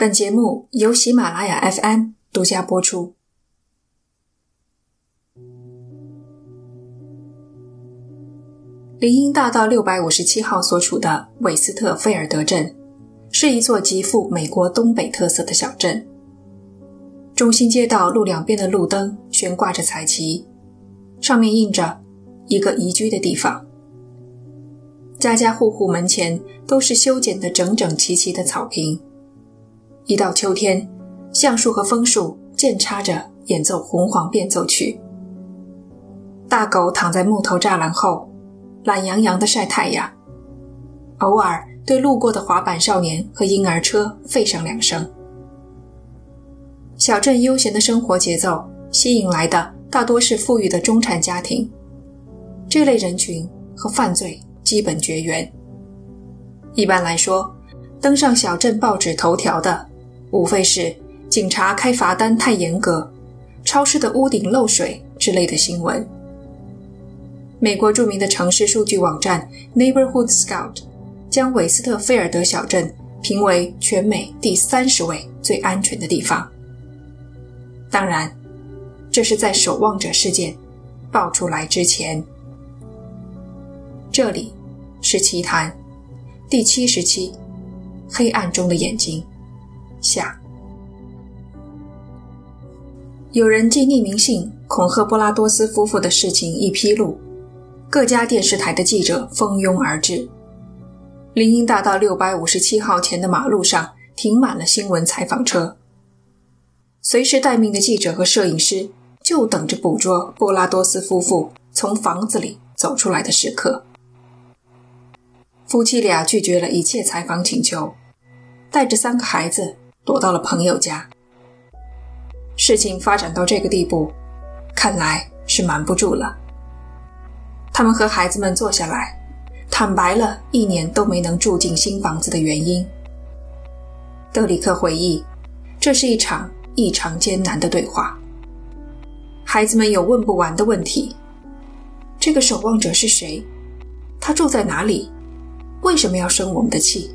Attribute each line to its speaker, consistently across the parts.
Speaker 1: 本节目由喜马拉雅 FM 独家播出。林荫大道六百五十七号所处的韦斯特菲尔德镇，是一座极富美国东北特色的小镇。中心街道路两边的路灯悬挂着彩旗，上面印着“一个宜居的地方”。家家户户门前都是修剪的整整齐齐的草坪。一到秋天，橡树和枫树间插着演奏红黄变奏曲。大狗躺在木头栅栏后。懒洋洋地晒太阳，偶尔对路过的滑板少年和婴儿车吠上两声。小镇悠闲的生活节奏吸引来的大多是富裕的中产家庭，这类人群和犯罪基本绝缘。一般来说，登上小镇报纸头条的，无非是警察开罚单太严格、超市的屋顶漏水之类的新闻。美国著名的城市数据网站 Neighborhood Scout 将韦斯特菲尔德小镇评为全美第三十位最安全的地方。当然，这是在守望者事件爆出来之前。这里是奇谈第七十期《黑暗中的眼睛》下。有人寄匿名信恐吓波拉多斯夫妇的事情一披露。各家电视台的记者蜂拥而至，林荫大道六百五十七号前的马路上停满了新闻采访车，随时待命的记者和摄影师就等着捕捉波拉多斯夫妇从房子里走出来的时刻。夫妻俩拒绝了一切采访请求，带着三个孩子躲到了朋友家。事情发展到这个地步，看来是瞒不住了。他们和孩子们坐下来，坦白了一年都没能住进新房子的原因。德里克回忆，这是一场异常艰难的对话。孩子们有问不完的问题：这个守望者是谁？他住在哪里？为什么要生我们的气？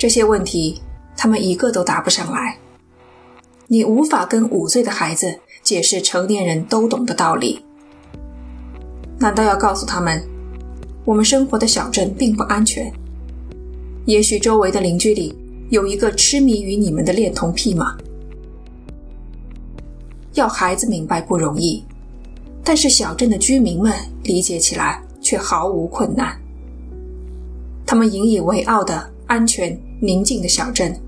Speaker 1: 这些问题，他们一个都答不上来。你无法跟五岁的孩子解释成年人都懂的道理。难道要告诉他们，我们生活的小镇并不安全？也许周围的邻居里有一个痴迷于你们的恋童癖吗？要孩子明白不容易，但是小镇的居民们理解起来却毫无困难。他们引以为傲的安全宁静的小镇，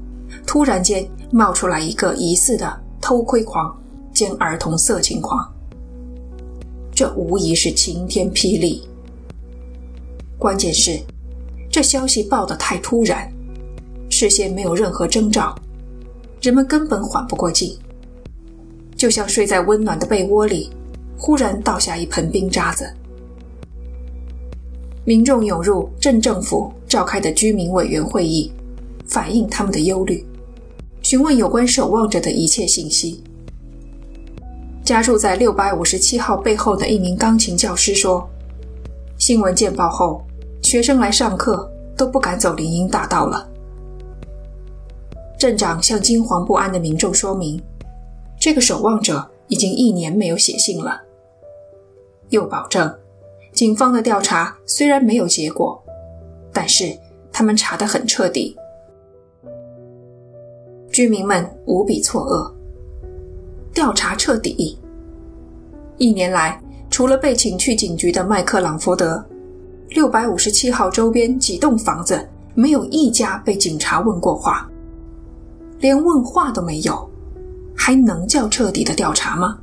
Speaker 1: 突然间冒出来一个疑似的偷窥狂兼儿童色情狂。这无疑是晴天霹雳。关键是，这消息报得太突然，事先没有任何征兆，人们根本缓不过劲，就像睡在温暖的被窝里，忽然倒下一盆冰渣子。民众涌入镇政府召开的居民委员会议，反映他们的忧虑，询问有关守望者的一切信息。家住在六百五十七号背后的一名钢琴教师说：“新闻见报后，学生来上课都不敢走林荫大道了。”镇长向惊惶不安的民众说明：“这个守望者已经一年没有写信了。”又保证，警方的调查虽然没有结果，但是他们查得很彻底。居民们无比错愕。调查彻底。一年来，除了被请去警局的麦克朗福德，六百五十七号周边几栋房子没有一家被警察问过话，连问话都没有，还能叫彻底的调查吗？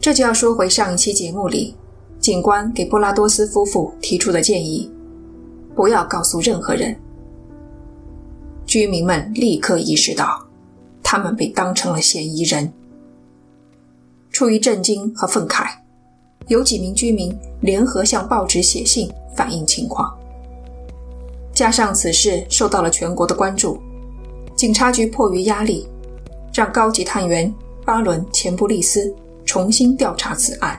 Speaker 1: 这就要说回上一期节目里，警官给布拉多斯夫妇提出的建议：不要告诉任何人。居民们立刻意识到。他们被当成了嫌疑人。出于震惊和愤慨，有几名居民联合向报纸写信反映情况。加上此事受到了全国的关注，警察局迫于压力，让高级探员巴伦·钱布利斯重新调查此案。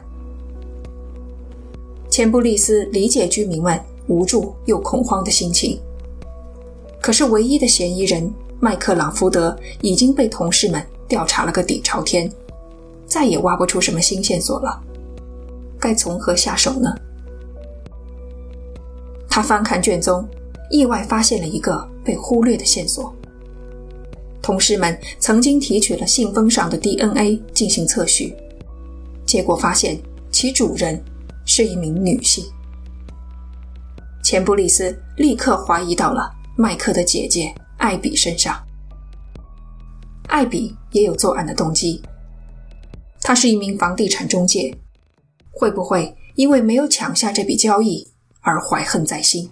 Speaker 1: 钱布利斯理解居民们无助又恐慌的心情，可是唯一的嫌疑人麦克朗福德已经被同事们调查了个底朝天，再也挖不出什么新线索了。该从何下手呢？他翻看卷宗，意外发现了一个被忽略的线索。同事们曾经提取了信封上的 DNA 进行测序，结果发现其主人是一名女性。钱布利斯立刻怀疑到了麦克的姐姐艾比身上。艾比也有作案的动机，她是一名房地产中介，会不会因为没有抢下这笔交易而怀恨在心？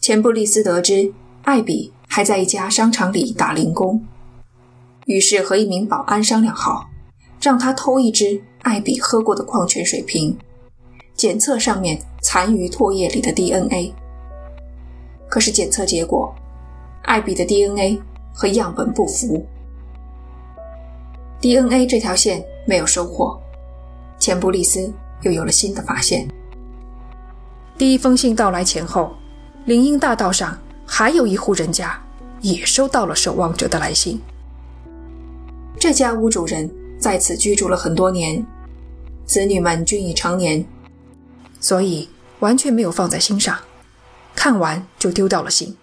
Speaker 1: 钱布利斯得知艾比。还在一家商场里打零工，于是和一名保安商量好，让他偷一只艾比喝过的矿泉水瓶，检测上面残余唾液里的 DNA。可是检测结果，艾比的 DNA 和样本不符，DNA 这条线没有收获，钱布利斯又有了新的发现。第一封信到来前后，林荫大道上。还有一户人家也收到了守望者的来信。这家屋主人在此居住了很多年，子女们均已成年，所以完全没有放在心上。看完就丢掉了信。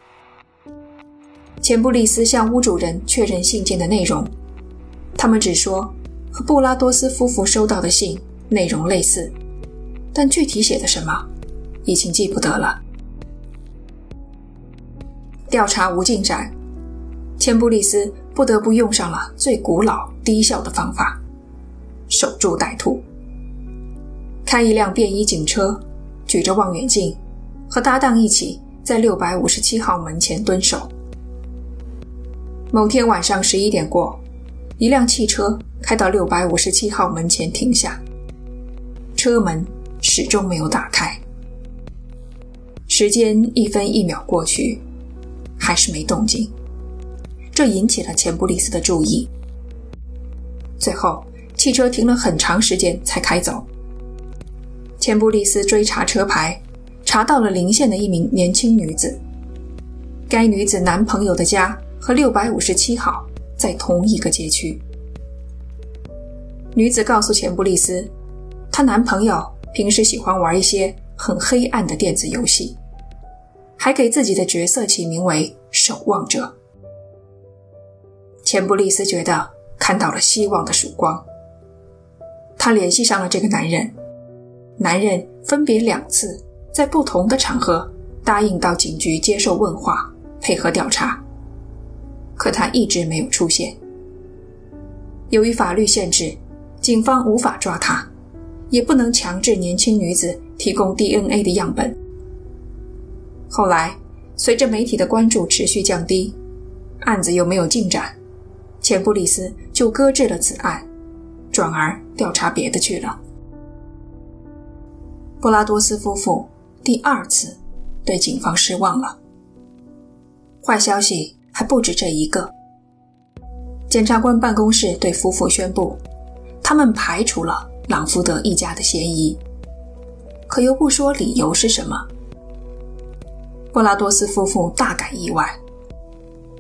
Speaker 1: 钱布利斯向屋主人确认信件的内容，他们只说和布拉多斯夫妇收到的信内容类似，但具体写的什么已经记不得了。调查无进展，钱布利斯不得不用上了最古老低效的方法——守株待兔。开一辆便衣警车，举着望远镜，和搭档一起在六百五十七号门前蹲守。某天晚上十一点过，一辆汽车开到六百五十七号门前停下，车门始终没有打开。时间一分一秒过去。还是没动静，这引起了钱布利斯的注意。最后，汽车停了很长时间才开走。钱布利斯追查车牌，查到了邻县的一名年轻女子。该女子男朋友的家和六百五十七号在同一个街区。女子告诉钱布利斯，她男朋友平时喜欢玩一些很黑暗的电子游戏。还给自己的角色起名为“守望者”。钱布利斯觉得看到了希望的曙光。他联系上了这个男人，男人分别两次在不同的场合答应到警局接受问话，配合调查，可他一直没有出现。由于法律限制，警方无法抓他，也不能强制年轻女子提供 DNA 的样本。后来，随着媒体的关注持续降低，案子又没有进展，钱布利斯就搁置了此案，转而调查别的去了。布拉多斯夫妇第二次对警方失望了。坏消息还不止这一个。检察官办公室对夫妇宣布，他们排除了朗福德一家的嫌疑，可又不说理由是什么。布拉多斯夫妇大感意外，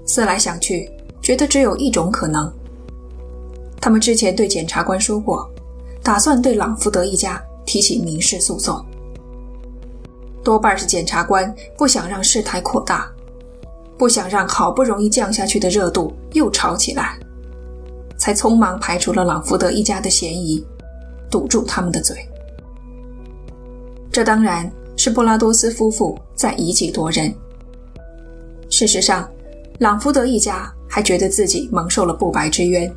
Speaker 1: 思来想去，觉得只有一种可能。他们之前对检察官说过，打算对朗福德一家提起民事诉讼。多半是检察官不想让事态扩大，不想让好不容易降下去的热度又炒起来，才匆忙排除了朗福德一家的嫌疑，堵住他们的嘴。这当然。是布拉多斯夫妇在以己度人。事实上，朗福德一家还觉得自己蒙受了不白之冤。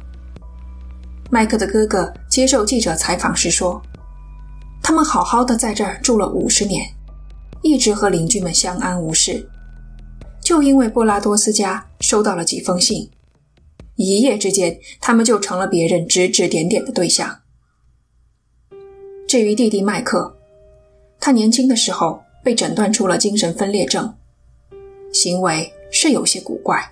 Speaker 1: 麦克的哥哥接受记者采访时说：“他们好好的在这儿住了五十年，一直和邻居们相安无事，就因为布拉多斯家收到了几封信，一夜之间，他们就成了别人指指点点的对象。”至于弟弟麦克。他年轻的时候被诊断出了精神分裂症，行为是有些古怪，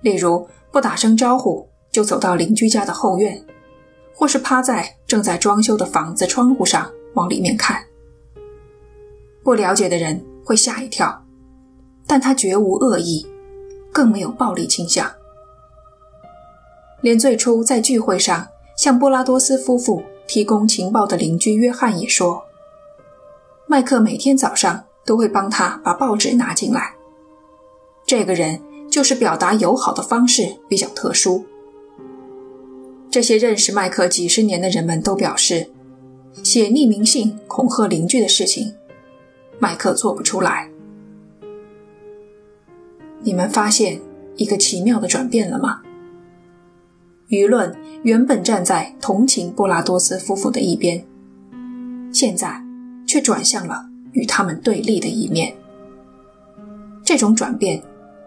Speaker 1: 例如不打声招呼就走到邻居家的后院，或是趴在正在装修的房子窗户上往里面看。不了解的人会吓一跳，但他绝无恶意，更没有暴力倾向。连最初在聚会上向波拉多斯夫妇提供情报的邻居约翰也说，麦克每天早上都会帮他把报纸拿进来。这个人就是表达友好的方式比较特殊。这些认识麦克几十年的人们都表示，写匿名信恐吓邻居的事情，麦克做不出来。你们发现一个奇妙的转变了吗？舆论原本站在同情布拉多斯夫妇的一边，现在却转向了与他们对立的一面。这种转变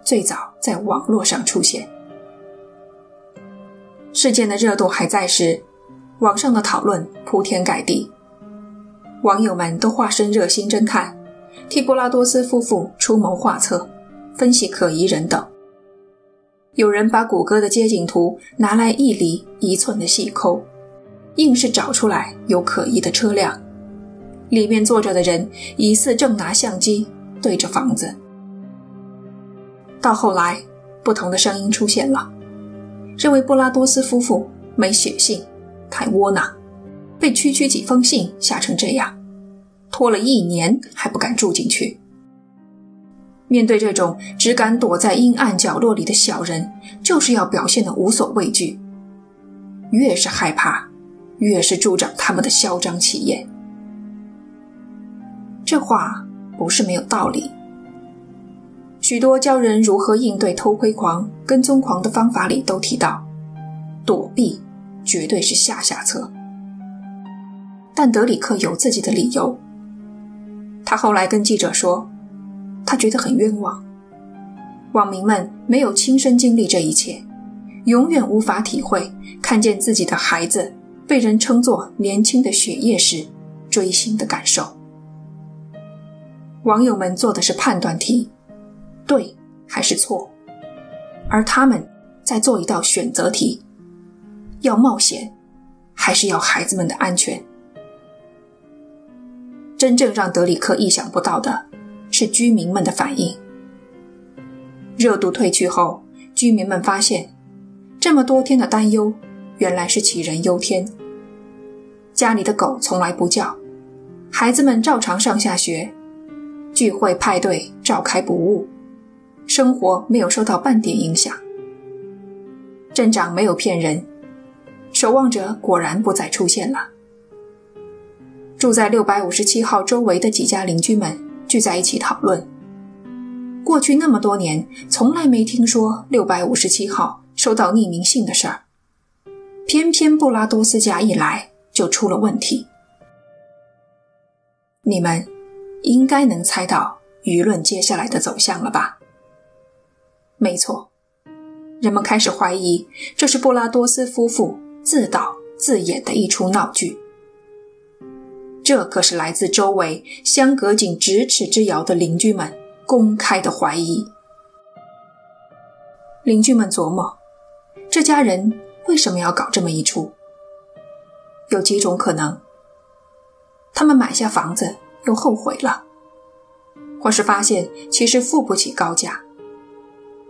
Speaker 1: 最早在网络上出现。事件的热度还在时，网上的讨论铺天盖地，网友们都化身热心侦探，替布拉多斯夫妇出谋划策。分析可疑人等，有人把谷歌的街景图拿来一厘一寸的细抠，硬是找出来有可疑的车辆，里面坐着的人疑似正拿相机对着房子。到后来，不同的声音出现了，认为布拉多斯夫妇没血性，太窝囊，被区区几封信吓成这样，拖了一年还不敢住进去。面对这种只敢躲在阴暗角落里的小人，就是要表现的无所畏惧。越是害怕，越是助长他们的嚣张气焰。这话不是没有道理。许多教人如何应对偷窥狂、跟踪狂的方法里都提到，躲避绝对是下下策。但德里克有自己的理由。他后来跟记者说。他觉得很冤枉，网民们没有亲身经历这一切，永远无法体会看见自己的孩子被人称作年轻的血液时锥心的感受。网友们做的是判断题，对还是错，而他们在做一道选择题，要冒险，还是要孩子们的安全？真正让德里克意想不到的。是居民们的反应。热度退去后，居民们发现，这么多天的担忧原来是杞人忧天。家里的狗从来不叫，孩子们照常上下学，聚会派对照开不误，生活没有受到半点影响。镇长没有骗人，守望者果然不再出现了。住在六百五十七号周围的几家邻居们。聚在一起讨论，过去那么多年，从来没听说六百五十七号收到匿名信的事儿，偏偏布拉多斯家一来就出了问题。你们应该能猜到舆论接下来的走向了吧？没错，人们开始怀疑这是布拉多斯夫妇自导自演的一出闹剧。这可是来自周围相隔仅咫尺之遥的邻居们公开的怀疑。邻居们琢磨，这家人为什么要搞这么一出？有几种可能：他们买下房子又后悔了，或是发现其实付不起高价，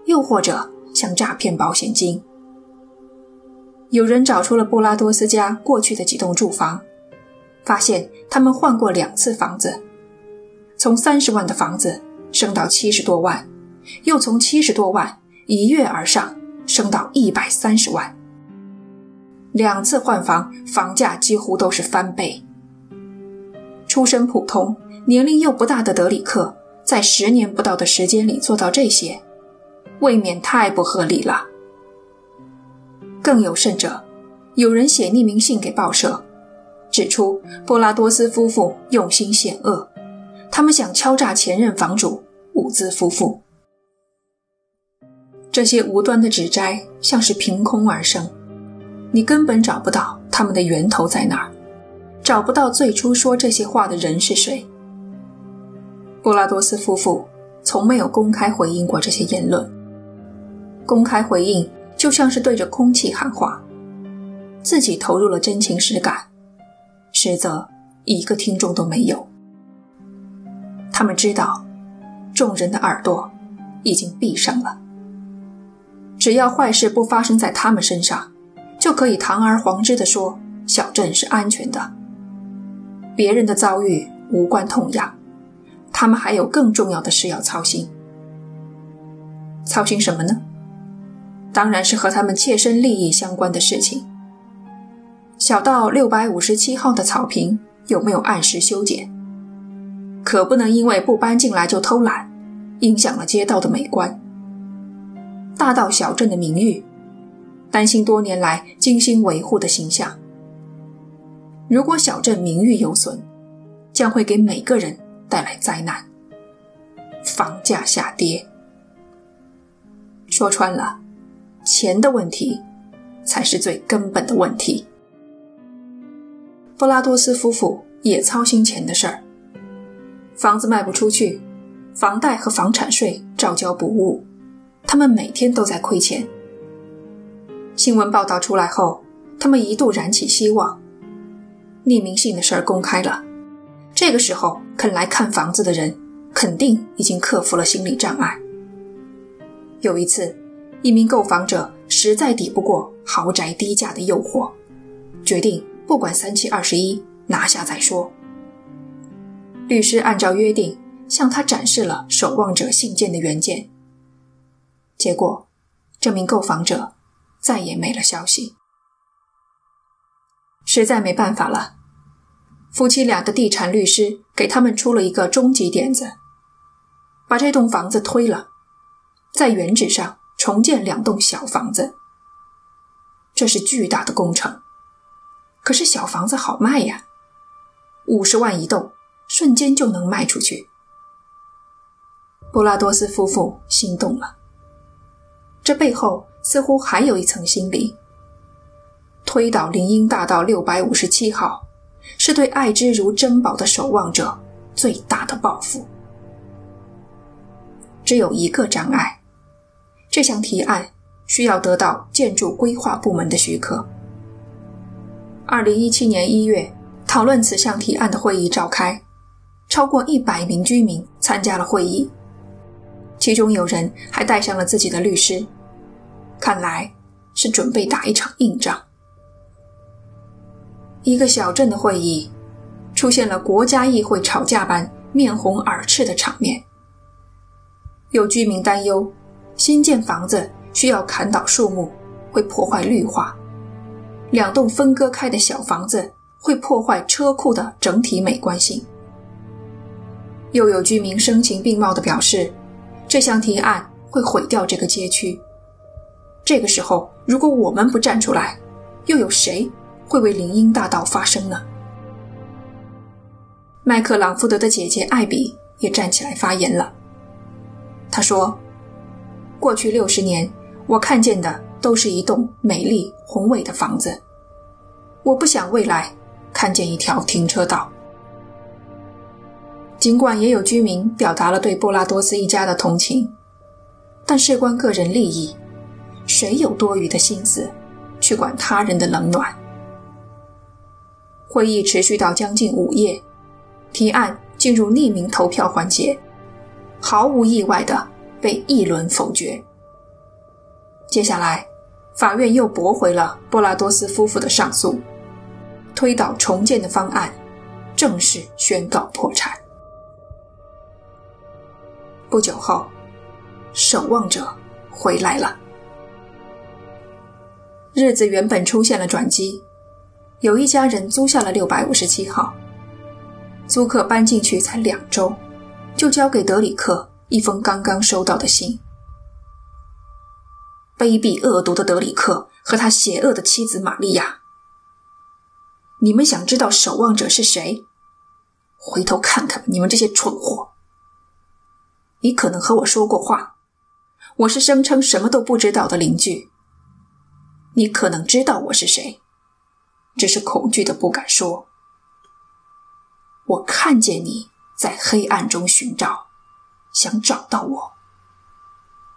Speaker 1: 又或者想诈骗保险金。有人找出了布拉多斯家过去的几栋住房。发现他们换过两次房子，从三十万的房子升到七十多万，又从七十多万一跃而上升到一百三十万。两次换房，房价几乎都是翻倍。出身普通、年龄又不大的德里克，在十年不到的时间里做到这些，未免太不合理了。更有甚者，有人写匿名信给报社。指出，波拉多斯夫妇用心险恶，他们想敲诈前任房主伍兹夫妇。这些无端的指摘像是凭空而生，你根本找不到他们的源头在哪儿，找不到最初说这些话的人是谁。波拉多斯夫妇从没有公开回应过这些言论，公开回应就像是对着空气喊话，自己投入了真情实感。实则一个听众都没有。他们知道，众人的耳朵已经闭上了。只要坏事不发生在他们身上，就可以堂而皇之地说小镇是安全的。别人的遭遇无关痛痒，他们还有更重要的事要操心。操心什么呢？当然是和他们切身利益相关的事情。小到六百五十七号的草坪有没有按时修剪，可不能因为不搬进来就偷懒，影响了街道的美观。大到小镇的名誉，担心多年来精心维护的形象。如果小镇名誉有损，将会给每个人带来灾难。房价下跌，说穿了，钱的问题才是最根本的问题。布拉多斯夫妇也操心钱的事儿，房子卖不出去，房贷和房产税照交不误。他们每天都在亏钱。新闻报道出来后，他们一度燃起希望。匿名信的事儿公开了，这个时候肯来看房子的人，肯定已经克服了心理障碍。有一次，一名购房者实在抵不过豪宅低价的诱惑，决定不管三七二十一，拿下再说。律师按照约定向他展示了守望者信件的原件。结果，这名购房者再也没了消息。实在没办法了，夫妻俩的地产律师给他们出了一个终极点子：把这栋房子推了，在原址上重建两栋小房子。这是巨大的工程，可是小房子好卖呀，五十万一栋，瞬间就能卖出去。布拉多斯夫妇心动了。这背后似乎还有一层心理。推倒林荫大道六百五十七号，是对爱之如珍宝的守望者最大的报复。只有一个障碍，这项提案需要得到建筑规划部门的许可。二零一七年一月，讨论此项提案的会议召开，超过一百名居民参加了会议，其中有人还带上了自己的律师。看来是准备打一场硬仗。一个小镇的会议，出现了国家议会吵架般面红耳赤的场面。有居民担忧，新建房子需要砍倒树木，会破坏绿化；两栋分割开的小房子会破坏车库的整体美观性。又有居民声情并茂地表示，这项提案会毁掉这个街区。这个时候，如果我们不站出来，又有谁会为林荫大道发声呢？麦克朗福德的姐姐艾比也站起来发言了。她说：“过去六十年，我看见的都是一栋美丽宏伟的房子。我不想未来看见一条停车道。”尽管也有居民表达了对布拉多斯一家的同情，但事关个人利益。谁有多余的心思去管他人的冷暖？会议持续到将近午夜，提案进入匿名投票环节，毫无意外的被一轮否决。接下来，法院又驳回了波拉多斯夫妇的上诉，推倒重建的方案，正式宣告破产。不久后，守望者回来了。日子原本出现了转机，有一家人租下了六百五十七号。租客搬进去才两周，就交给德里克一封刚刚收到的信。卑鄙恶毒的德里克和他邪恶的妻子玛利亚。你们想知道守望者是谁？回头看看你们这些蠢货。你可能和我说过话，我是声称什么都不知道的邻居。你可能知道我是谁，只是恐惧的不敢说。我看见你在黑暗中寻找，想找到我。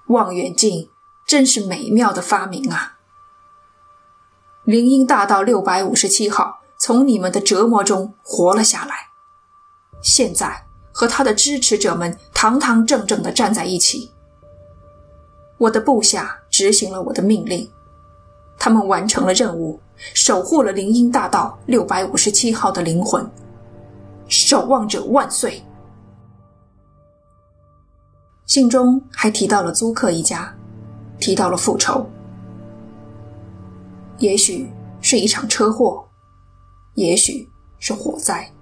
Speaker 1: 望远镜真是美妙的发明啊！林荫大道六百五十七号从你们的折磨中活了下来，现在和他的支持者们堂堂正正的站在一起，我的部下执行了我的命令，他们完成了任务，守护了林荫大道六百五十七号的灵魂。守望者万岁！信中还提到了租客一家，提到了复仇。也许是一场车祸，也许是火灾，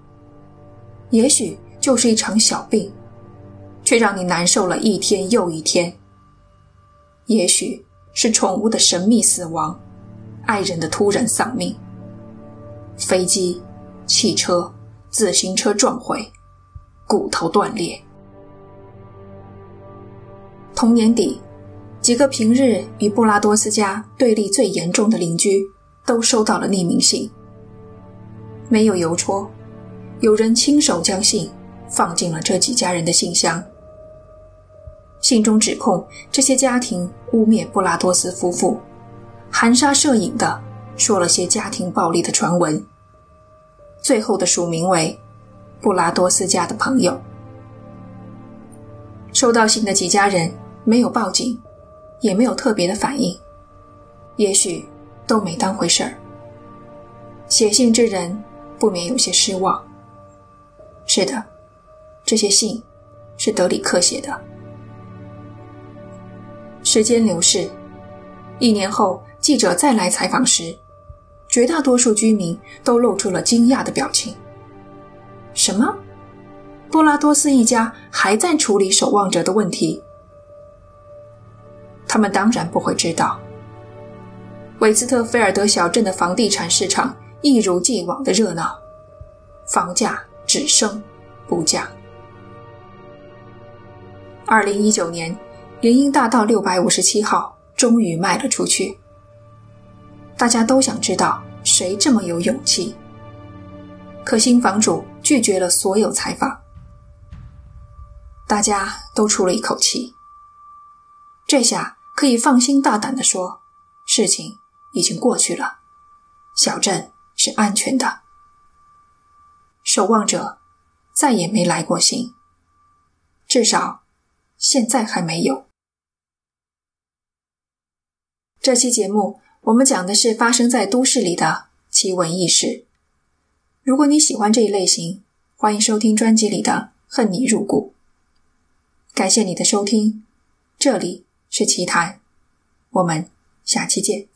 Speaker 1: 也许就是一场小病，却让你难受了一天又一天。也许是宠物的神秘死亡，爱人的突然丧命，飞机、汽车、自行车撞毁，骨头断裂。同年底。几个平日与布拉多斯家对立最严重的邻居都收到了匿名信，没有邮戳，有人亲手将信放进了这几家人的信箱。信中指控这些家庭污蔑布拉多斯夫妇，含沙射影的说了些家庭暴力的传闻。最后的署名为布拉多斯家的朋友。收到信的几家人没有报警。也没有特别的反应，也许都没当回事儿。写信之人不免有些失望。是的，这些信是德里克写的。时间流逝，一年后，记者再来采访时，绝大多数居民都露出了惊讶的表情。什么？布拉多斯一家还在处理守望者的问题？他们当然不会知道，韦斯特菲尔德小镇的房地产市场一如既往的热闹，房价只升不降。二零一九年，林荫大道六百五十七号终于卖了出去。大家都想知道谁这么有勇气，可新房主拒绝了所有采访。大家都出了一口气，这下。可以放心大胆地说，事情已经过去了，小镇是安全的。守望者再也没来过信，至少现在还没有。这期节目我们讲的是发生在都市里的奇闻异事。如果你喜欢这一类型，欢迎收听专辑里的《恨你入骨》。感谢你的收听，这里。是奇谈，我们下期见。